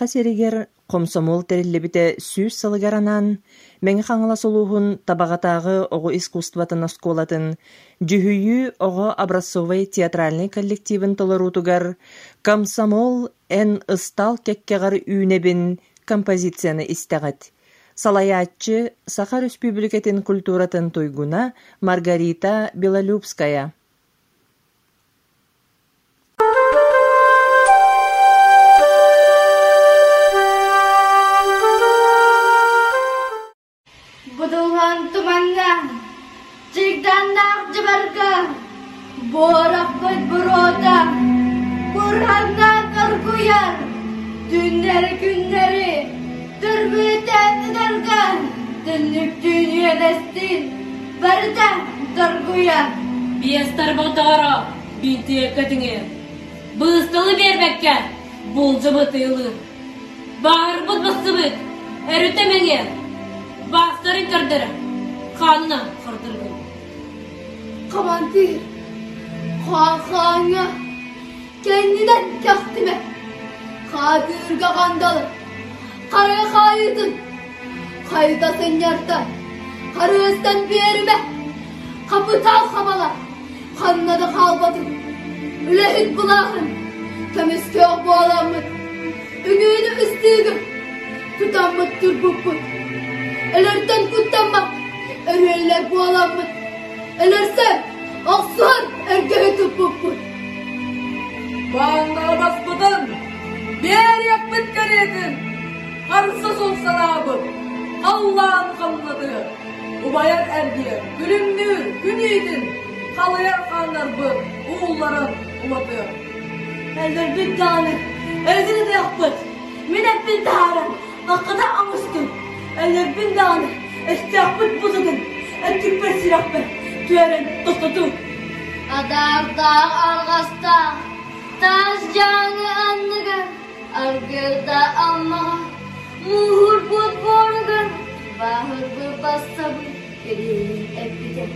Быаха серигер комсомол териллибите сүүс салыгаранан, меңи хаңыла солуухун табагатаагы ого искусстватын осколатын, жүхүйүү ого образцовый театральный коллективин толорутугар, комсомол эн ыстал кеккегар үүнебин композицияны истегат. Салаяччы Сахар Республикатын культуратын туйгуна Маргарита Белолюбская. Günleri günleri, Dürmüten ederken Dillük dünya destin Berden darguya Biyestar bağdara Bintiye kadını Bığıstılı vermekke Bolca batıylı Bağır bud basıbık Erütemenge Bastırın kırdırı Kanına kırdırgın Kamandir Kağkağına Kendinden kahtime Kadir gagandalı Karaya kayıdın. Kayıda sen yarda. Karayastan bir yerime. Kapı tal kamala. Kanına da kalmadın. Ülehit bulahın. Temiz kök bağlanmıt. Ünüğünü istiğim. Tutanmıttır bu put. Elerden kuttanmak. Erüyeller bağlanmıt. Elersem yakmıt kariyedin Harsa sol salabı. Allah'ın kanladı. Ubayar erdiye, gülümdür, güneydin. Kalayar kanlar bu, oğulların umadı. Eller bir tane, özünü de yapmış. Minet bir tane, vakıda amıştım. Eller bir tane, estiyapıt buzudun. Ettik bir silah be, tüyeren dostatu. Adar dağ argasta, taş canı bahar bu basabu, gelin epide.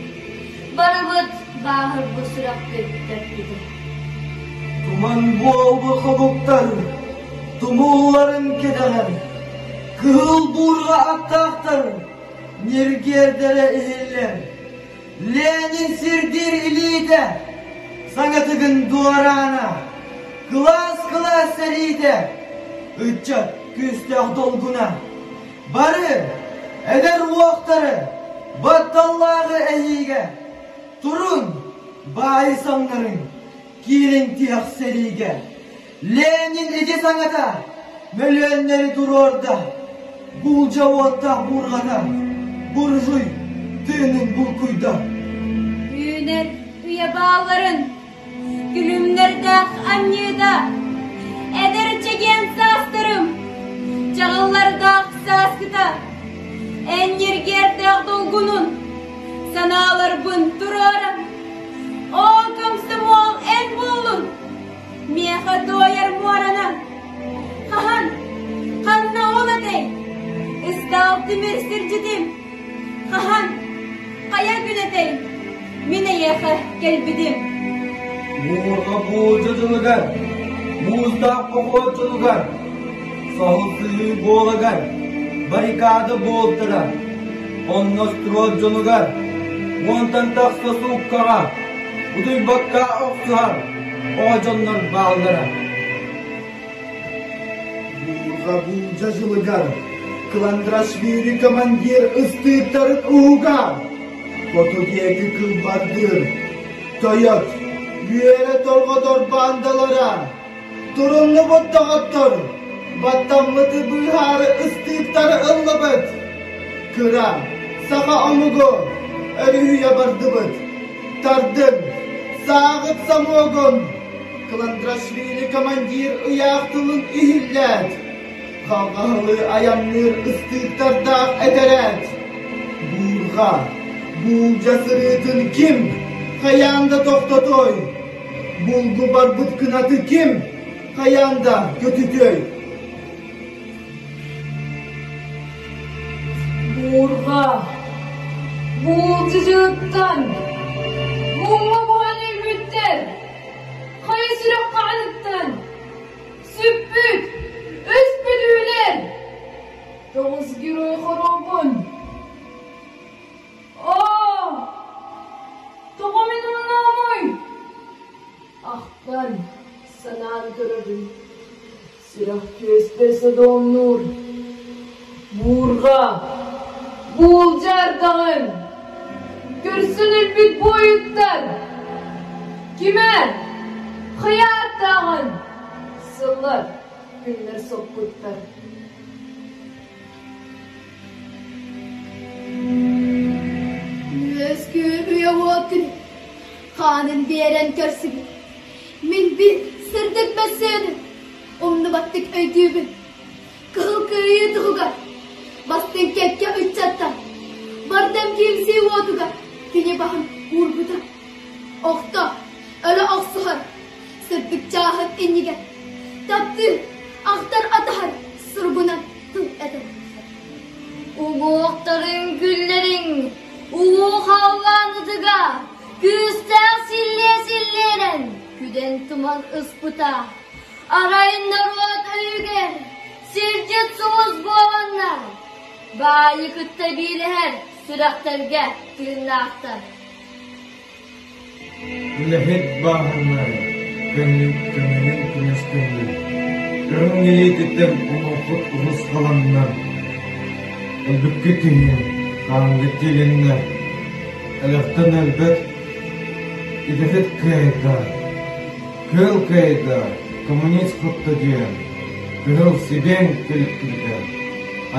Barabut bahar bu surak epide. Tuman boğu kabuktan, tumulların kederen, kıl burga attaktar, nirgerdere ehiller. Lenin sirdir ilide, sanatıgın duvarana, klas klas seride, üccat küstah dolguna. Barı, әдер уақтары батталлағы әйеге тұрын бай саңдарын, келін тияқ сериге ленин әде саңада, мөлөнлері тұр орда, Бұл жауатта бұрғана, бұр жүй, түйінің бұл күйді. үйнер үйе баларын күлімдерді амнеда Энергер тәғдолгунун, саналар бүн тұраран. О, комсомол ән болын, меха дояр морана. Қахан, қанна оладай, ұстал тімір сіржедім. Қахан, қая күнетай, мені еқі келбедім. Мұғырға болжы жылыған, мұздақ қоқы жылыған, сағылсығы болыған. Sahısı boğulagar, barikadı boğultıra, onnostroz jolugar, montan taksa sukkara, uduy bakka oksuhar, oğacanlar bağlara. Burga bulcacılıgar, Klandraşvili komandir ıstıkların uğga, Fotodiyeki kılbardır, Toyot, Yüere torgodor bandalara, Turunlu bottağıttır, Battammıtı bıharı ıstıkları ıllıbıt. Kıra, saka amugo, örühü yabardıbıt. Tardın, sağıt samogon. Kılandraşvili komandir ıyaktılın ihillet. Kavgalı ayanlar ıstıklarda ederet. Burga, bulca sırıtın kim? Kayanda toktatoy. Bulgu barbut kınatı kim? Kayanda götütöy. morga, boğulcuculuktan, mumma buhanil mütten, kayısılık kağınıttan, sübbüt, üspülüler, doğuz giroy horobun. Ah, oh, doğumin unamoy, ahtan sanan görürüm. Silah köstesi donur, Burga, Bulcar dağın. Gürsünür bir boyuttan. Kime? Hıyat dağın. Sıllar. Günler sokutlar. Özgür uyavotun. Kanın veren körsün. Min bir sırdık mesele. Omnu battık öydüğümün. Kıl kıyı dıgıga. Бастенкекке үтчатта. Бардам кемсе уотуга. Кене бахан урбута. Оқта. Өлі оқсығыр. Сөппік чағып енеге. Тапты. Ақтар атахар. Сұрбынан тұл әді. Оғоқтарың күллерің. Оғоқ хаванытыға. Күстәң силле-силлерін. Күден тұман ұспыта. Арайын народ үйгер Сергет соғыз боланнар. Sircet suğuz boğanlar, bayıkıtta her sürakterge tırnaktar. Lehet bahanlar, gönlüm gönlüm güneş gönlüm. Görün niyetinden umufut ulus kalanlar. Elbette tüyün, kanlı dilinler. Elaftan elbet, idefet kayda. Kıl kayda, komünist kutlu diyen. Gönül siben gelip gider.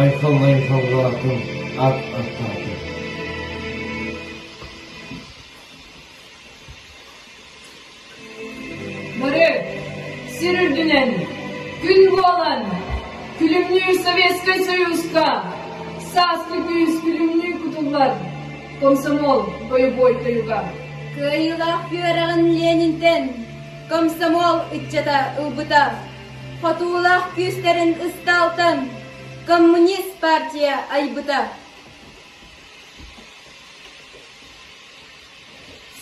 айқын айқын ат ақ аттарды Мұры, сірірдінен, күн болан, күлімні Советский Союзка! састы күйіс күлімні күтілбар, комсомол боевой каюға. Кайылақ бүйіріғін Ленинтен, комсомол үтчета ұлбыта, фатулақ күйістерін ұсталтын, Komünist Partiya aybida.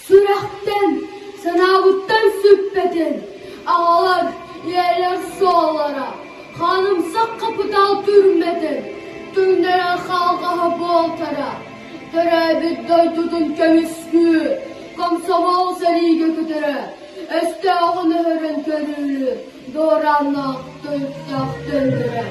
Sürattan, sanavuttan süpbedin. Ağalar, yerler suallara. Hanımsak kapıda türmedin. Tünderen halka bu altara. Terebit doytudun kömüskü. Komsomol seriyi gökütürü. Öste ağını hörün görülür. Doğranlak, döntak döndüre.